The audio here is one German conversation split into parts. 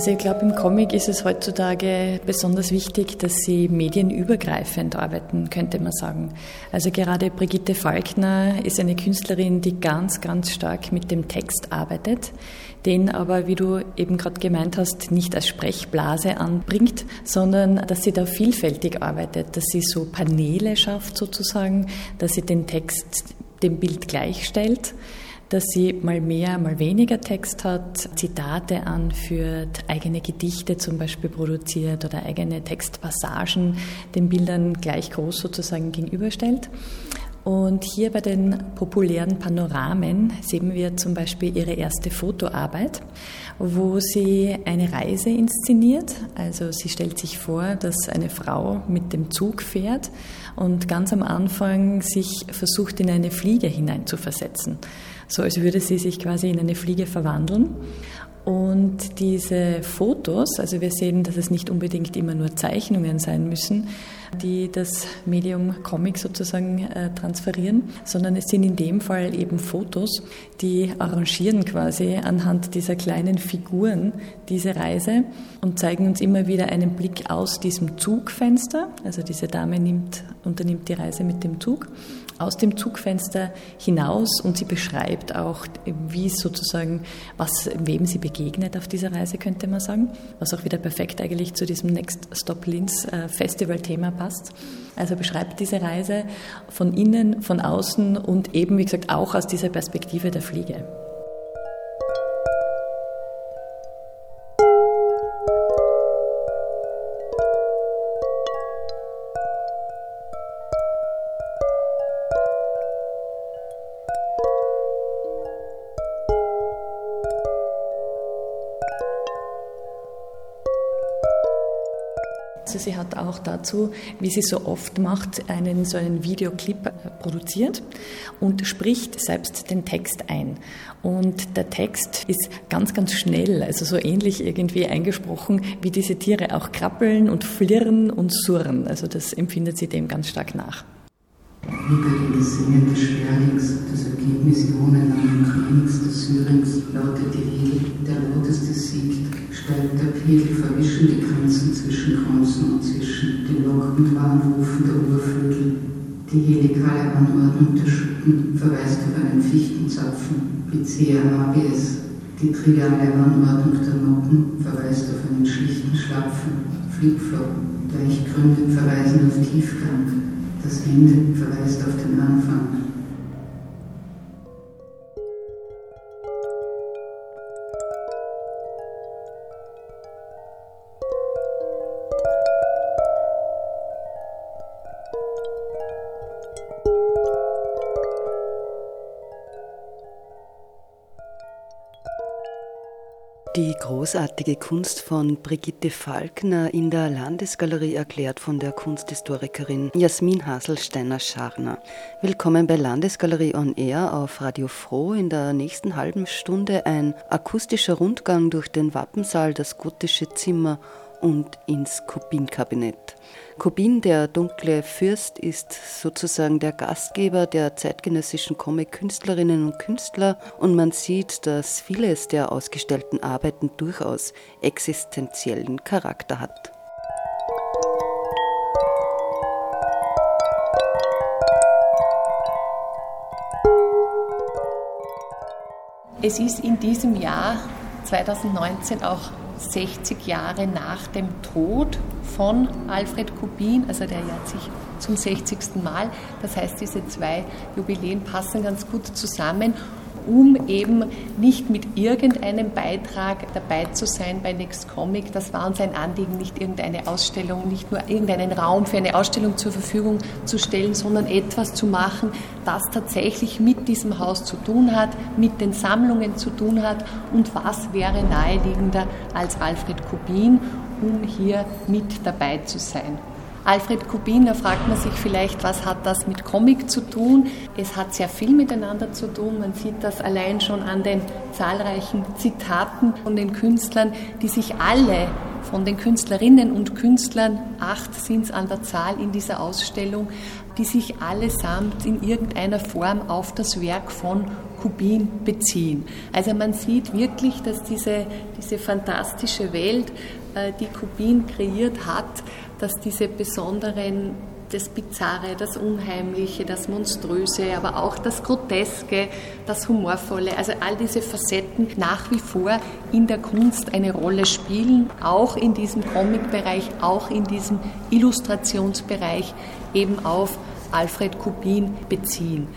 Also ich glaube, im Comic ist es heutzutage besonders wichtig, dass sie medienübergreifend arbeiten, könnte man sagen. Also gerade Brigitte Falkner ist eine Künstlerin, die ganz, ganz stark mit dem Text arbeitet, den aber, wie du eben gerade gemeint hast, nicht als Sprechblase anbringt, sondern dass sie da vielfältig arbeitet, dass sie so Paneele schafft sozusagen, dass sie den Text dem Bild gleichstellt dass sie mal mehr, mal weniger Text hat, Zitate anführt, eigene Gedichte zum Beispiel produziert oder eigene Textpassagen den Bildern gleich groß sozusagen gegenüberstellt. Und hier bei den populären Panoramen sehen wir zum Beispiel ihre erste Fotoarbeit, wo sie eine Reise inszeniert. Also sie stellt sich vor, dass eine Frau mit dem Zug fährt und ganz am Anfang sich versucht, in eine Fliege hineinzuversetzen so als würde sie sich quasi in eine Fliege verwandeln. Und diese Fotos, also wir sehen, dass es nicht unbedingt immer nur Zeichnungen sein müssen, die das Medium Comic sozusagen äh, transferieren, sondern es sind in dem Fall eben Fotos, die arrangieren quasi anhand dieser kleinen Figuren diese Reise und zeigen uns immer wieder einen Blick aus diesem Zugfenster. Also diese Dame nimmt, unternimmt die Reise mit dem Zug aus dem Zugfenster hinaus und sie beschreibt auch, wie sozusagen, was, wem sie begegnet auf dieser Reise, könnte man sagen, was auch wieder perfekt eigentlich zu diesem Next Stop Linz äh, Festival-Thema passt. Also beschreibt diese Reise von innen, von außen und eben, wie gesagt, auch aus dieser Perspektive der Fliege. Hat auch dazu, wie sie so oft macht, einen so einen Videoclip äh, produziert und spricht selbst den Text ein. Und der Text ist ganz, ganz schnell, also so ähnlich irgendwie eingesprochen, wie diese Tiere auch krabbeln und flirren und surren. Also das empfindet sie dem ganz stark nach. Über die Singen des Sperlings, das Ergebnis jahrelangen Kriegs des Syrinx, lautet die Regel, der lauteste siegt, steigt der Pegel, verwischen die Grenzen zwischen Grunzen und zwischen den lockenden Warnrufen der Urvögel. Die helikale Anordnung der Schuppen verweist auf einen Fichtenzapfen, Picea habeas. Die triviale Anordnung der Noten verweist auf einen schlichten Schlapfen, Flipflop. Deichgründe verweisen auf Tiefgang. Das Ende verweist auf den Anfang. Großartige Kunst von Brigitte Falkner in der Landesgalerie erklärt von der Kunsthistorikerin Jasmin Haselsteiner-Scharner. Willkommen bei Landesgalerie on Air auf Radio Froh. In der nächsten halben Stunde ein akustischer Rundgang durch den Wappensaal, das gotische Zimmer und ins Kubinkabinett. Kubin, der dunkle Fürst, ist sozusagen der Gastgeber der zeitgenössischen Comic-Künstlerinnen und Künstler und man sieht, dass vieles der ausgestellten Arbeiten durchaus existenziellen Charakter hat. Es ist in diesem Jahr 2019 auch 60 Jahre nach dem Tod von Alfred Kubin, also der jährt sich zum 60. Mal. Das heißt, diese zwei Jubiläen passen ganz gut zusammen um eben nicht mit irgendeinem Beitrag dabei zu sein bei Next Comic. Das war uns ein Anliegen, nicht irgendeine Ausstellung, nicht nur irgendeinen Raum für eine Ausstellung zur Verfügung zu stellen, sondern etwas zu machen, das tatsächlich mit diesem Haus zu tun hat, mit den Sammlungen zu tun hat und was wäre naheliegender als Alfred Kubin, um hier mit dabei zu sein. Alfred Kubin, da fragt man sich vielleicht, was hat das mit Comic zu tun? Es hat sehr viel miteinander zu tun. Man sieht das allein schon an den zahlreichen Zitaten von den Künstlern, die sich alle von den Künstlerinnen und Künstlern, acht sind es an der Zahl in dieser Ausstellung, die sich allesamt in irgendeiner Form auf das Werk von Kubin beziehen. Also man sieht wirklich, dass diese, diese fantastische Welt, äh, die Kubin kreiert hat, dass diese besonderen das Bizarre, das Unheimliche, das Monströse, aber auch das Groteske, das Humorvolle, also all diese Facetten nach wie vor in der Kunst eine Rolle spielen, auch in diesem Comic-Bereich, auch in diesem Illustrationsbereich eben auf Alfred Kubin beziehen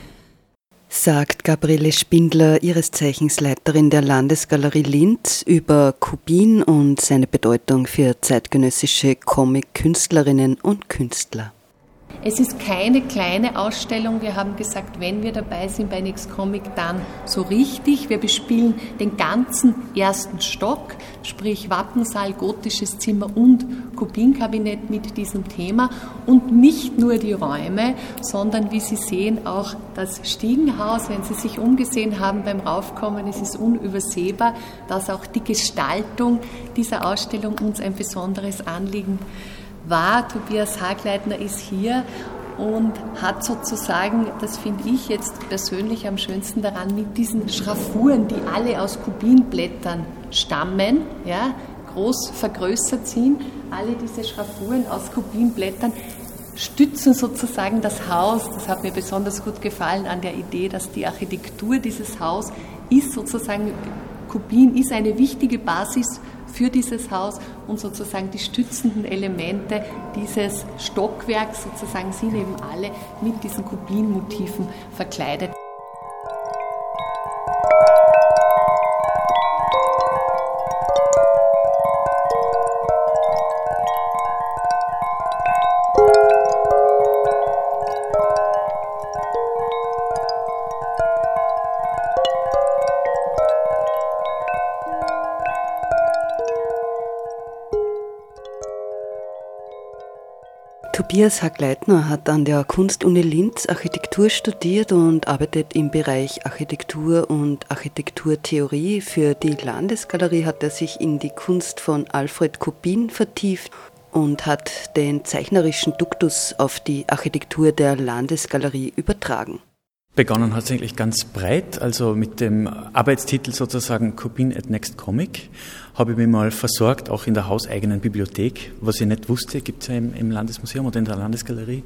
sagt Gabriele Spindler, ihres Zeichens Leiterin der Landesgalerie Linz, über Kubin und seine Bedeutung für zeitgenössische Comic-Künstlerinnen und Künstler. Es ist keine kleine Ausstellung. Wir haben gesagt, wenn wir dabei sind bei Nix Comic, dann so richtig. Wir bespielen den ganzen ersten Stock, sprich Wappensaal, gotisches Zimmer und Kubinkabinett mit diesem Thema. Und nicht nur die Räume, sondern wie Sie sehen auch das Stiegenhaus. Wenn Sie sich umgesehen haben beim Raufkommen, es ist unübersehbar, dass auch die Gestaltung dieser Ausstellung uns ein besonderes Anliegen war. Tobias Hagleitner ist hier und hat sozusagen, das finde ich jetzt persönlich am schönsten daran, mit diesen Schraffuren, die alle aus Kubinblättern stammen, ja, groß vergrößert sind, alle diese Schraffuren aus Kubinblättern stützen sozusagen das Haus. Das hat mir besonders gut gefallen an der Idee, dass die Architektur dieses Haus ist sozusagen, Kubin ist eine wichtige Basis für dieses Haus und sozusagen die stützenden Elemente dieses Stockwerks sozusagen sind eben alle mit diesen Kubinmotiven verkleidet. Tobias Hackleitner hat an der Kunstuni Linz Architektur studiert und arbeitet im Bereich Architektur und Architekturtheorie. Für die Landesgalerie hat er sich in die Kunst von Alfred Kubin vertieft und hat den zeichnerischen Duktus auf die Architektur der Landesgalerie übertragen. Begonnen hat es eigentlich ganz breit, also mit dem Arbeitstitel sozusagen Kubin at Next Comic habe ich mich mal versorgt, auch in der hauseigenen Bibliothek. Was ich nicht wusste, gibt es ja im, im, Landesmuseum oder in der Landesgalerie,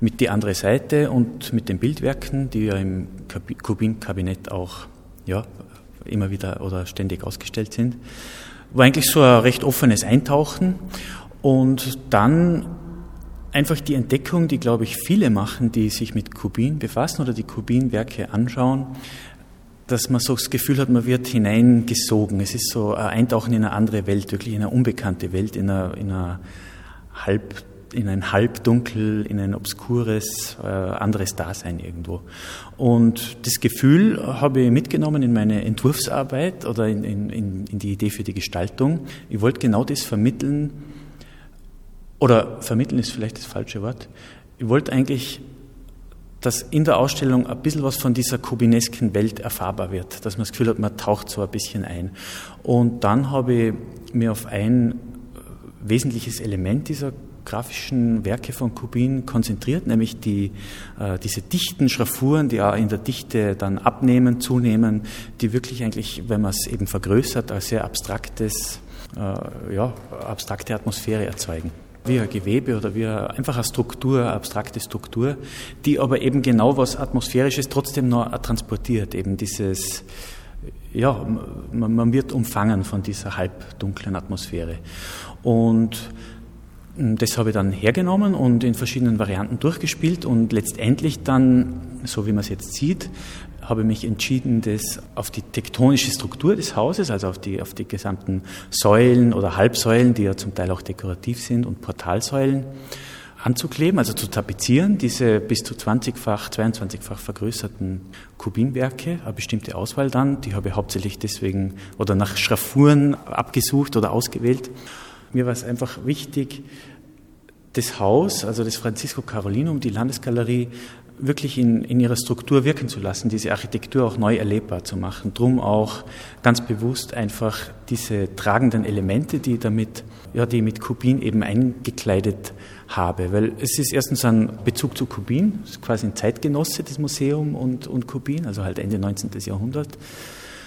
mit die andere Seite und mit den Bildwerken, die ja im Kubin-Kabinett auch ja, immer wieder oder ständig ausgestellt sind. War eigentlich so ein recht offenes Eintauchen und dann einfach die Entdeckung, die, glaube ich, viele machen, die sich mit Kubin befassen oder die Kubin-Werke anschauen, dass man so das Gefühl hat, man wird hineingesogen. Es ist so ein Eintauchen in eine andere Welt, wirklich in eine unbekannte Welt, in, eine, in, eine halb, in ein Halbdunkel, in ein obskures, äh, anderes Dasein irgendwo. Und das Gefühl habe ich mitgenommen in meine Entwurfsarbeit oder in, in, in die Idee für die Gestaltung. Ich wollte genau das vermitteln, oder vermitteln ist vielleicht das falsche Wort. Ich wollte eigentlich, dass in der Ausstellung ein bisschen was von dieser kubinesken Welt erfahrbar wird, dass man das Gefühl hat, man taucht so ein bisschen ein. Und dann habe ich mir auf ein wesentliches Element dieser grafischen Werke von Kubin konzentriert, nämlich die, äh, diese dichten Schraffuren, die auch in der Dichte dann abnehmen, zunehmen, die wirklich eigentlich, wenn man es eben vergrößert, ein sehr abstraktes, äh, ja, abstrakte Atmosphäre erzeugen wie ein Gewebe oder wie einfach eine Struktur, eine abstrakte Struktur, die aber eben genau was Atmosphärisches trotzdem noch transportiert, eben dieses, ja, man, man wird umfangen von dieser halbdunklen Atmosphäre. Und hm, das habe ich dann hergenommen und in verschiedenen Varianten durchgespielt und letztendlich dann, so wie man es jetzt sieht, habe mich entschieden, das auf die tektonische Struktur des Hauses, also auf die, auf die gesamten Säulen oder Halbsäulen, die ja zum Teil auch dekorativ sind, und Portalsäulen anzukleben, also zu tapezieren, diese bis zu 20-fach, 22-fach vergrößerten Kubinwerke, eine bestimmte Auswahl dann, die habe ich hauptsächlich deswegen oder nach Schraffuren abgesucht oder ausgewählt. Mir war es einfach wichtig, das Haus, also das Francisco Carolinum, die Landesgalerie, wirklich in, in ihrer Struktur wirken zu lassen, diese Architektur auch neu erlebbar zu machen. Drum auch ganz bewusst einfach diese tragenden Elemente, die damit, ja, die mit Kubin eben eingekleidet habe. Weil es ist erstens ein Bezug zu Kubin, ist quasi ein Zeitgenosse des Museum und, und Kubin, also halt Ende 19. Jahrhundert.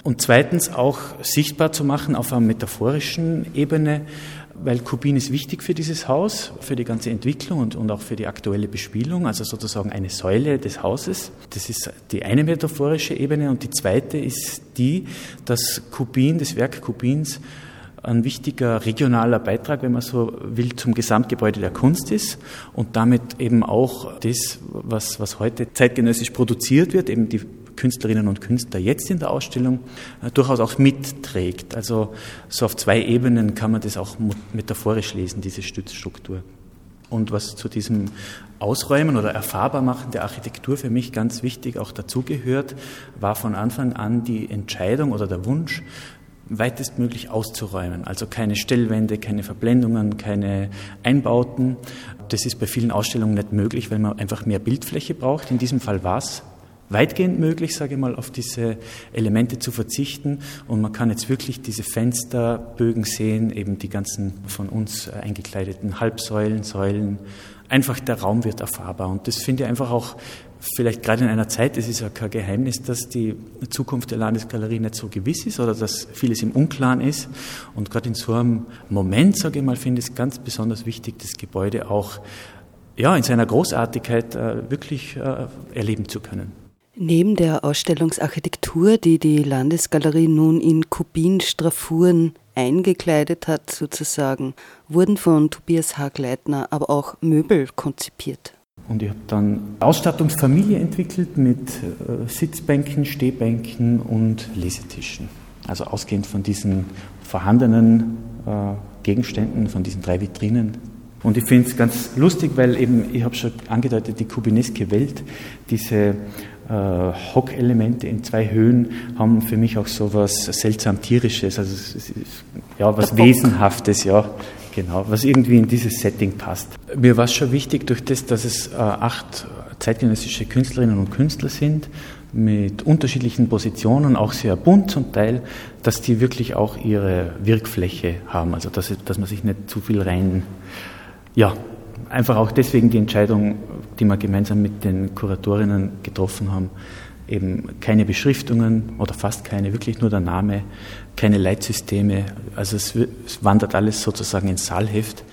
Und zweitens auch sichtbar zu machen auf einer metaphorischen Ebene, weil Kubin ist wichtig für dieses Haus, für die ganze Entwicklung und, und auch für die aktuelle Bespielung, also sozusagen eine Säule des Hauses. Das ist die eine metaphorische Ebene und die zweite ist die, dass Kubin, das Werk Kubins, ein wichtiger regionaler Beitrag, wenn man so will, zum Gesamtgebäude der Kunst ist und damit eben auch das, was, was heute zeitgenössisch produziert wird, eben die Künstlerinnen und Künstler jetzt in der Ausstellung äh, durchaus auch mitträgt. Also so auf zwei Ebenen kann man das auch metaphorisch lesen, diese Stützstruktur. Und was zu diesem Ausräumen oder Erfahrbarmachen der Architektur für mich ganz wichtig auch dazugehört, war von Anfang an die Entscheidung oder der Wunsch, weitestmöglich auszuräumen. Also keine Stellwände, keine Verblendungen, keine Einbauten. Das ist bei vielen Ausstellungen nicht möglich, weil man einfach mehr Bildfläche braucht. In diesem Fall war es weitgehend möglich, sage ich mal, auf diese Elemente zu verzichten. Und man kann jetzt wirklich diese Fensterbögen sehen, eben die ganzen von uns eingekleideten Halbsäulen, Säulen. Einfach der Raum wird erfahrbar. Und das finde ich einfach auch, vielleicht gerade in einer Zeit, es ist ja kein Geheimnis, dass die Zukunft der Landesgalerie nicht so gewiss ist oder dass vieles im Unklaren ist. Und gerade in so einem Moment, sage ich mal, finde ich es ganz besonders wichtig, das Gebäude auch ja, in seiner Großartigkeit äh, wirklich äh, erleben zu können. Neben der Ausstellungsarchitektur, die die Landesgalerie nun in Kubinstraffuren eingekleidet hat, sozusagen, wurden von Tobias Hagleitner aber auch Möbel konzipiert. Und ich habe dann Ausstattungsfamilie entwickelt mit äh, Sitzbänken, Stehbänken und Lesetischen. Also ausgehend von diesen vorhandenen äh, Gegenständen, von diesen drei Vitrinen. Und ich finde es ganz lustig, weil eben, ich habe schon angedeutet, die kubineske Welt, diese äh, Hockelemente in zwei Höhen haben für mich auch so was seltsam tierisches, also ja was Wesenhaftes, ja genau, was irgendwie in dieses Setting passt. Mir war es schon wichtig, durch das, dass es äh, acht zeitgenössische Künstlerinnen und Künstler sind mit unterschiedlichen Positionen, auch sehr bunt zum Teil, dass die wirklich auch ihre Wirkfläche haben, also dass, dass man sich nicht zu viel rein, ja, einfach auch deswegen die Entscheidung, die wir gemeinsam mit den Kuratorinnen getroffen haben, eben keine Beschriftungen oder fast keine, wirklich nur der Name, keine Leitsysteme. Also es, es wandert alles sozusagen ins Saalheft.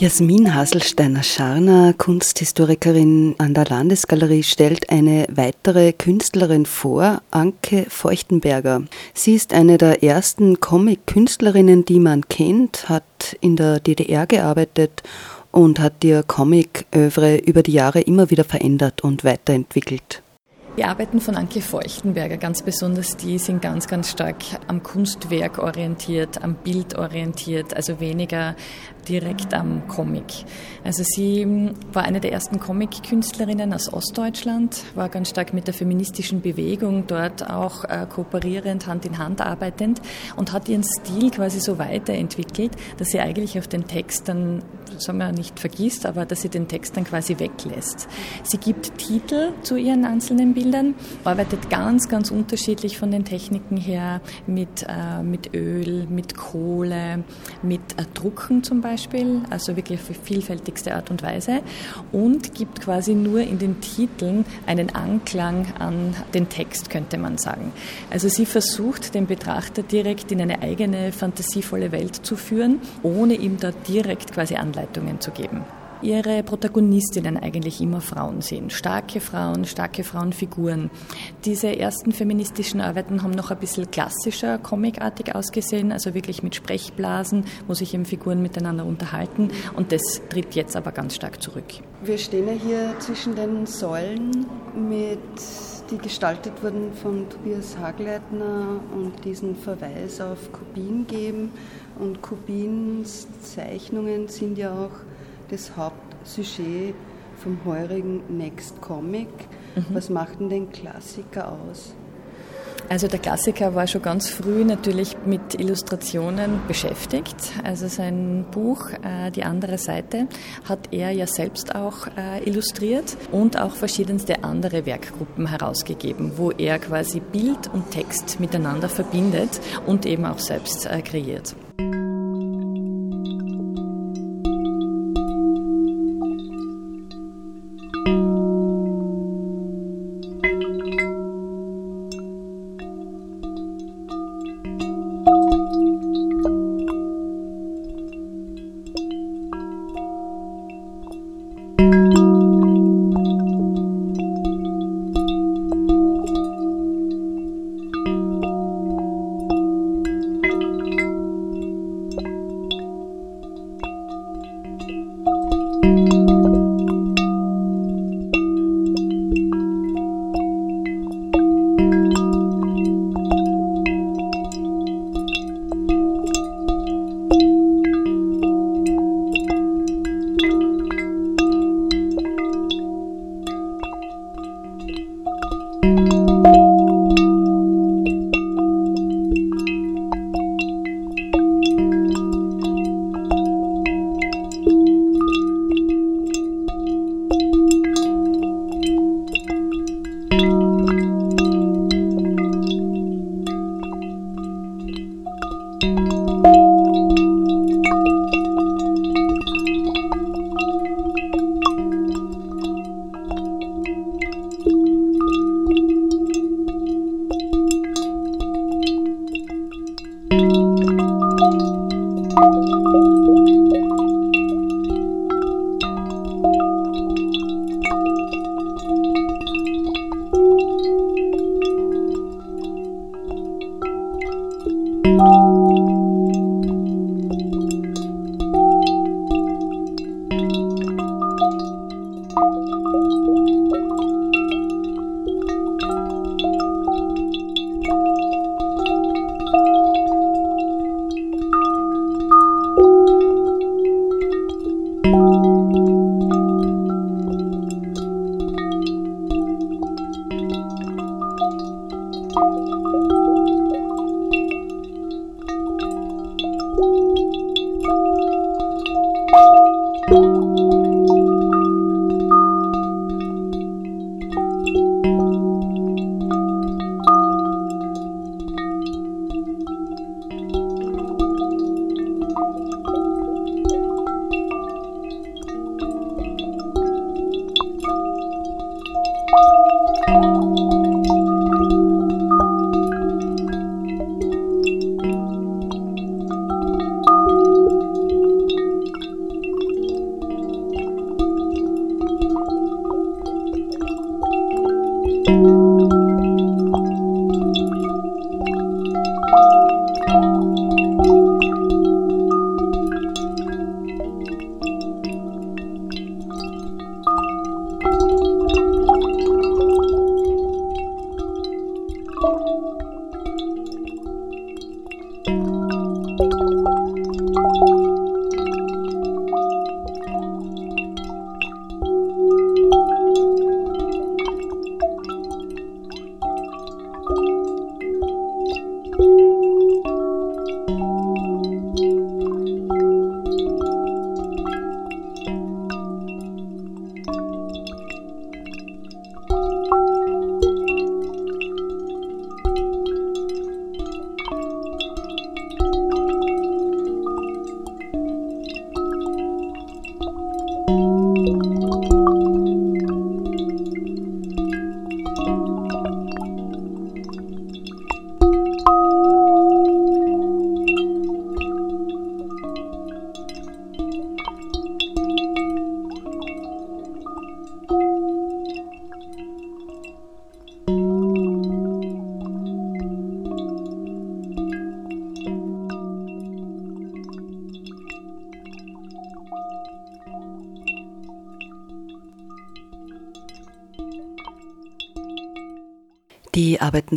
Jasmin Haselsteiner-Scharner, Kunsthistorikerin an der Landesgalerie, stellt eine weitere Künstlerin vor, Anke Feuchtenberger. Sie ist eine der ersten Comic-Künstlerinnen, die man kennt, hat in der DDR gearbeitet und hat ihr Comic-Övre über die Jahre immer wieder verändert und weiterentwickelt. Die Arbeiten von Anke Feuchtenberger, ganz besonders die, sind ganz, ganz stark am Kunstwerk orientiert, am Bild orientiert, also weniger direkt am Comic. Also sie hm, war eine der ersten Comic-Künstlerinnen aus Ostdeutschland, war ganz stark mit der feministischen Bewegung dort auch äh, kooperierend, Hand in Hand arbeitend und hat ihren Stil quasi so weiterentwickelt, dass sie eigentlich auf den Text dann, sagen wir nicht vergisst, aber dass sie den Text dann quasi weglässt. Sie gibt Titel zu ihren einzelnen Bildern, arbeitet ganz, ganz unterschiedlich von den Techniken her mit, äh, mit Öl, mit Kohle, mit äh, Drucken zum Beispiel also wirklich auf vielfältigste Art und Weise und gibt quasi nur in den Titeln einen Anklang an den Text, könnte man sagen. Also sie versucht, den Betrachter direkt in eine eigene fantasievolle Welt zu führen, ohne ihm da direkt quasi Anleitungen zu geben ihre Protagonistinnen eigentlich immer Frauen sind. Starke Frauen, starke Frauenfiguren. Diese ersten feministischen Arbeiten haben noch ein bisschen klassischer, comicartig ausgesehen, also wirklich mit Sprechblasen, wo sich eben Figuren miteinander unterhalten. Und das tritt jetzt aber ganz stark zurück. Wir stehen ja hier zwischen den Säulen mit die gestaltet wurden von Tobias Hagleitner und diesen Verweis auf Kubin geben. Und Kubins Zeichnungen sind ja auch das Hauptsujet vom heurigen Next Comic. Mhm. Was macht denn den Klassiker aus? Also der Klassiker war schon ganz früh natürlich mit Illustrationen beschäftigt. Also sein Buch äh, Die andere Seite hat er ja selbst auch äh, illustriert und auch verschiedenste andere Werkgruppen herausgegeben, wo er quasi Bild und Text miteinander verbindet und eben auch selbst äh, kreiert.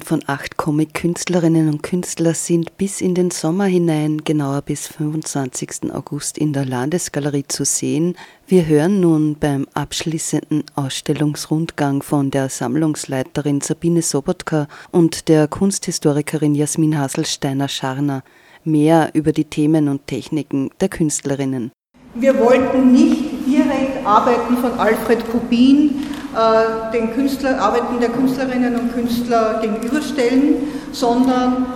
Von acht Comic-Künstlerinnen und Künstlern sind bis in den Sommer hinein, genauer bis 25. August in der Landesgalerie zu sehen. Wir hören nun beim abschließenden Ausstellungsrundgang von der Sammlungsleiterin Sabine Sobotka und der Kunsthistorikerin Jasmin Haselsteiner-Scharner mehr über die Themen und Techniken der Künstlerinnen. Wir wollten nicht direkt Arbeiten von Alfred Kubin den Künstler, Arbeiten der Künstlerinnen und Künstler gegenüberstellen, sondern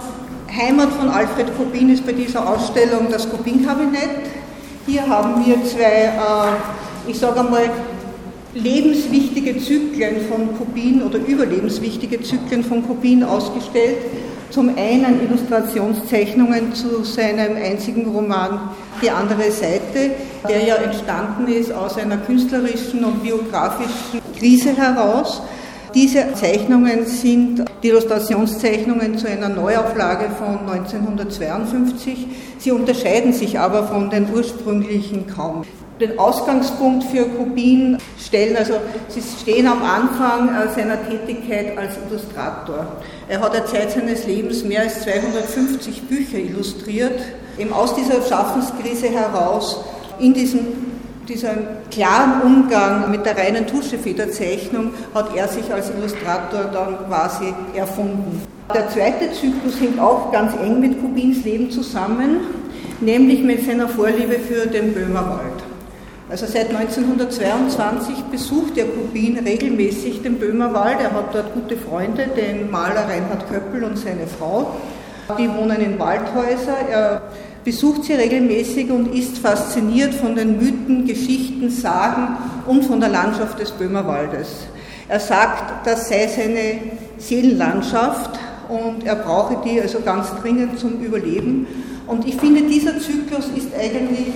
Heimat von Alfred Kubin ist bei dieser Ausstellung das Kubin-Kabinett. Hier haben wir zwei, äh, ich sage einmal, lebenswichtige Zyklen von Kubin oder überlebenswichtige Zyklen von Kubin ausgestellt. Zum einen Illustrationszeichnungen zu seinem einzigen Roman Die andere Seite, der ja entstanden ist aus einer künstlerischen und biografischen Krise heraus. Diese Zeichnungen sind die Illustrationszeichnungen zu einer Neuauflage von 1952. Sie unterscheiden sich aber von den ursprünglichen kaum. Den Ausgangspunkt für Kubin stellen, also sie stehen am Anfang äh, seiner Tätigkeit als Illustrator. Er hat der Zeit seines Lebens mehr als 250 Bücher illustriert. Eben aus dieser Schaffenskrise heraus, in diesem diesen klaren Umgang mit der reinen Tuschefederzeichnung hat er sich als Illustrator dann quasi erfunden. Der zweite Zyklus hängt auch ganz eng mit Kubins Leben zusammen, nämlich mit seiner Vorliebe für den Böhmerwald. Also seit 1922 besucht der Kubin regelmäßig den Böhmerwald. Er hat dort gute Freunde, den Maler Reinhard Köppel und seine Frau. Die wohnen in Waldhäuser. Er besucht sie regelmäßig und ist fasziniert von den Mythen, Geschichten, Sagen und von der Landschaft des Böhmerwaldes. Er sagt, das sei seine Seelenlandschaft und er brauche die also ganz dringend zum Überleben. Und ich finde, dieser Zyklus ist eigentlich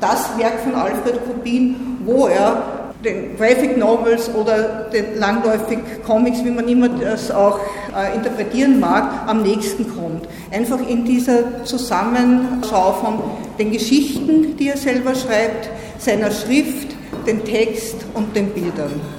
das Werk von Alfred Kubin, wo er den Graphic Novels oder den langläufig Comics, wie man immer das auch äh, interpretieren mag, am nächsten kommt. Einfach in dieser Zusammenschau von den Geschichten, die er selber schreibt, seiner Schrift, den Text und den Bildern.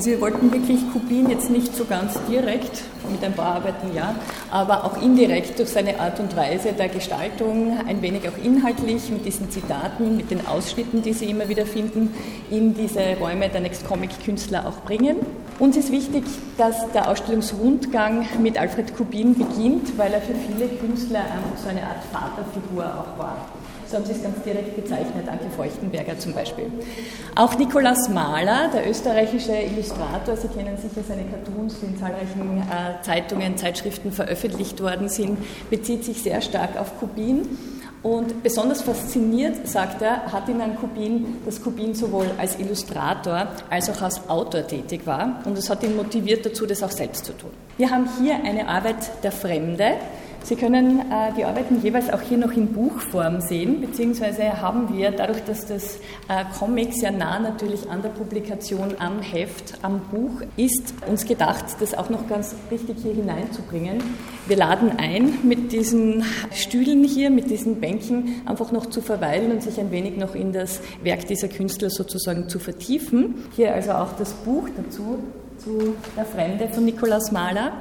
Also wir wollten wirklich Kubin jetzt nicht so ganz direkt, mit ein paar Arbeiten ja, aber auch indirekt durch seine Art und Weise der Gestaltung, ein wenig auch inhaltlich mit diesen Zitaten, mit den Ausschnitten, die Sie immer wieder finden, in diese Räume der Next Comic Künstler auch bringen. Uns ist wichtig, dass der Ausstellungsrundgang mit Alfred Kubin beginnt, weil er für viele Künstler so eine Art Vaterfigur auch war. So haben Sie es ganz direkt bezeichnet, Anke Feuchtenberger zum Beispiel. Auch Nikolaus Mahler, der österreichische Illustrator, Sie kennen sicher seine Cartoons, die in zahlreichen äh, Zeitungen, Zeitschriften veröffentlicht worden sind, bezieht sich sehr stark auf Kubin. Und besonders fasziniert, sagt er, hat ihn an Kubin, dass Kubin sowohl als Illustrator als auch als Autor tätig war. Und es hat ihn motiviert dazu, das auch selbst zu tun. Wir haben hier eine Arbeit der Fremde, Sie können äh, die Arbeiten jeweils auch hier noch in Buchform sehen, beziehungsweise haben wir, dadurch, dass das äh, Comic sehr nah natürlich an der Publikation am Heft, am Buch ist, uns gedacht, das auch noch ganz richtig hier hineinzubringen. Wir laden ein, mit diesen Stühlen hier, mit diesen Bänken einfach noch zu verweilen und sich ein wenig noch in das Werk dieser Künstler sozusagen zu vertiefen. Hier also auch das Buch dazu, zu Der Fremde von Nikolaus Mahler.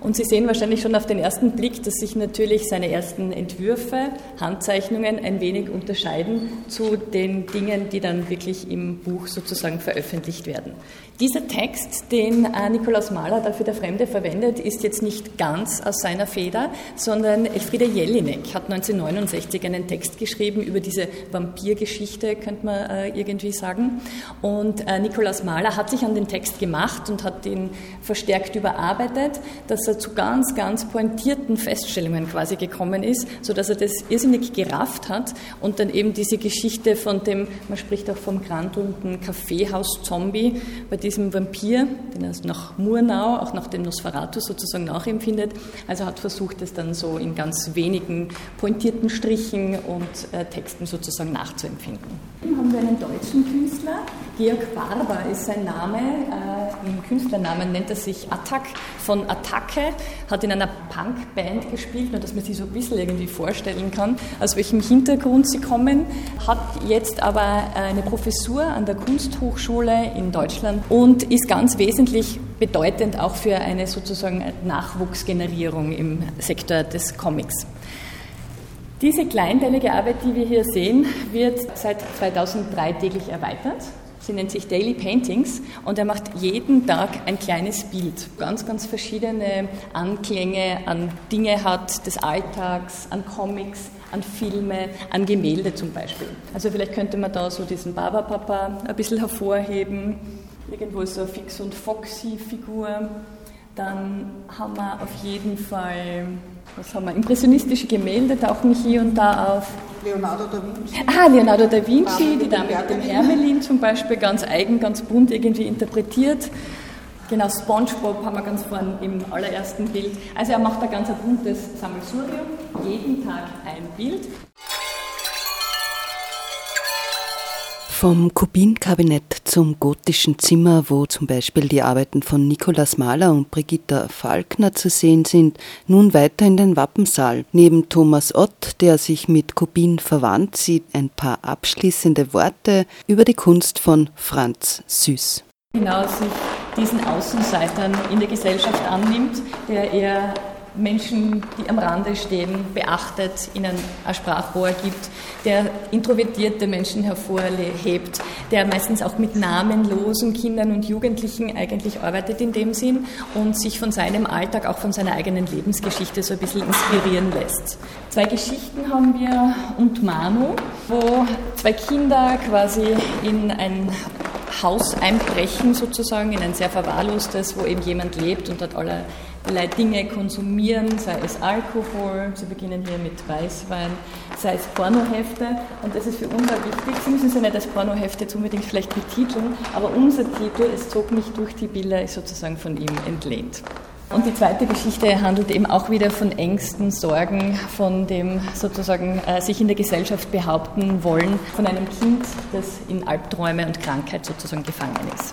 Und Sie sehen wahrscheinlich schon auf den ersten Blick, dass sich natürlich seine ersten Entwürfe, Handzeichnungen ein wenig unterscheiden zu den Dingen, die dann wirklich im Buch sozusagen veröffentlicht werden. Dieser Text, den äh, Nikolaus Mahler dafür der Fremde verwendet, ist jetzt nicht ganz aus seiner Feder, sondern Elfriede Jelinek hat 1969 einen Text geschrieben über diese Vampirgeschichte, könnte man äh, irgendwie sagen. Und äh, Nikolaus Mahler hat sich an den Text gemacht und hat ihn verstärkt überarbeitet, dass er zu ganz, ganz pointierten Feststellungen quasi gekommen ist, sodass er das irrsinnig gerafft hat und dann eben diese Geschichte von dem, man spricht auch vom grandunten Kaffeehaus-Zombie, bei Vampir, den er nach Murnau, auch nach dem Nosferatu sozusagen nachempfindet. Also hat versucht, es dann so in ganz wenigen pointierten Strichen und äh, Texten sozusagen nachzuempfinden. Dann haben wir einen deutschen Künstler, Georg Barber ist sein Name, äh, im Künstlernamen nennt er sich Attack von Attacke, hat in einer Punkband gespielt, nur dass man sich so ein bisschen irgendwie vorstellen kann, aus welchem Hintergrund sie kommen, hat jetzt aber eine Professur an der Kunsthochschule in Deutschland und ist ganz wesentlich bedeutend auch für eine sozusagen Nachwuchsgenerierung im Sektor des Comics. Diese kleinteilige Arbeit, die wir hier sehen, wird seit 2003 täglich erweitert. Sie nennt sich Daily Paintings und er macht jeden Tag ein kleines Bild. Ganz, ganz verschiedene Anklänge an Dinge hat des Alltags, an Comics, an Filme, an Gemälde zum Beispiel. Also vielleicht könnte man da so diesen Baba-Papa ein bisschen hervorheben. Irgendwo so eine Fix- und Foxy-Figur. Dann haben wir auf jeden Fall was haben wir? Impressionistische Gemälde tauchen hier und da auf. Leonardo da Vinci. Ah, Leonardo da Vinci, die Dame mit dem Hermelin zum Beispiel, ganz eigen, ganz bunt irgendwie interpretiert. Genau, SpongeBob haben wir ganz vorne im allerersten Bild. Also er macht ein ganz buntes Sammelsurium, jeden Tag ein Bild. Vom Kubinkabinett zum gotischen Zimmer, wo zum Beispiel die Arbeiten von Nikolaus Mahler und Brigitta Falkner zu sehen sind, nun weiter in den Wappensaal. Neben Thomas Ott, der sich mit Kubin verwandt, sieht ein paar abschließende Worte über die Kunst von Franz Süß. Genau, sich diesen Außenseitern in der Gesellschaft annimmt, der eher Menschen, die am Rande stehen, beachtet, ihnen ein Sprachrohr gibt, der introvertierte Menschen hervorhebt, der meistens auch mit namenlosen Kindern und Jugendlichen eigentlich arbeitet in dem Sinn und sich von seinem Alltag, auch von seiner eigenen Lebensgeschichte so ein bisschen inspirieren lässt. Zwei Geschichten haben wir und Manu, wo zwei Kinder quasi in ein Haus einbrechen sozusagen, in ein sehr verwahrlostes, wo eben jemand lebt und dort alle allerlei Dinge konsumieren, sei es Alkohol, Sie beginnen hier mit Weißwein, sei es Pornohefte. Und das ist für uns auch wichtig. Sie müssen ja nicht das Pornohefte jetzt unbedingt vielleicht betiteln, aber unser Titel, Es zog mich durch die Bilder, ist sozusagen von ihm entlehnt. Und die zweite Geschichte handelt eben auch wieder von Ängsten, Sorgen, von dem sozusagen äh, sich in der Gesellschaft behaupten wollen, von einem Kind, das in Albträume und Krankheit sozusagen gefangen ist.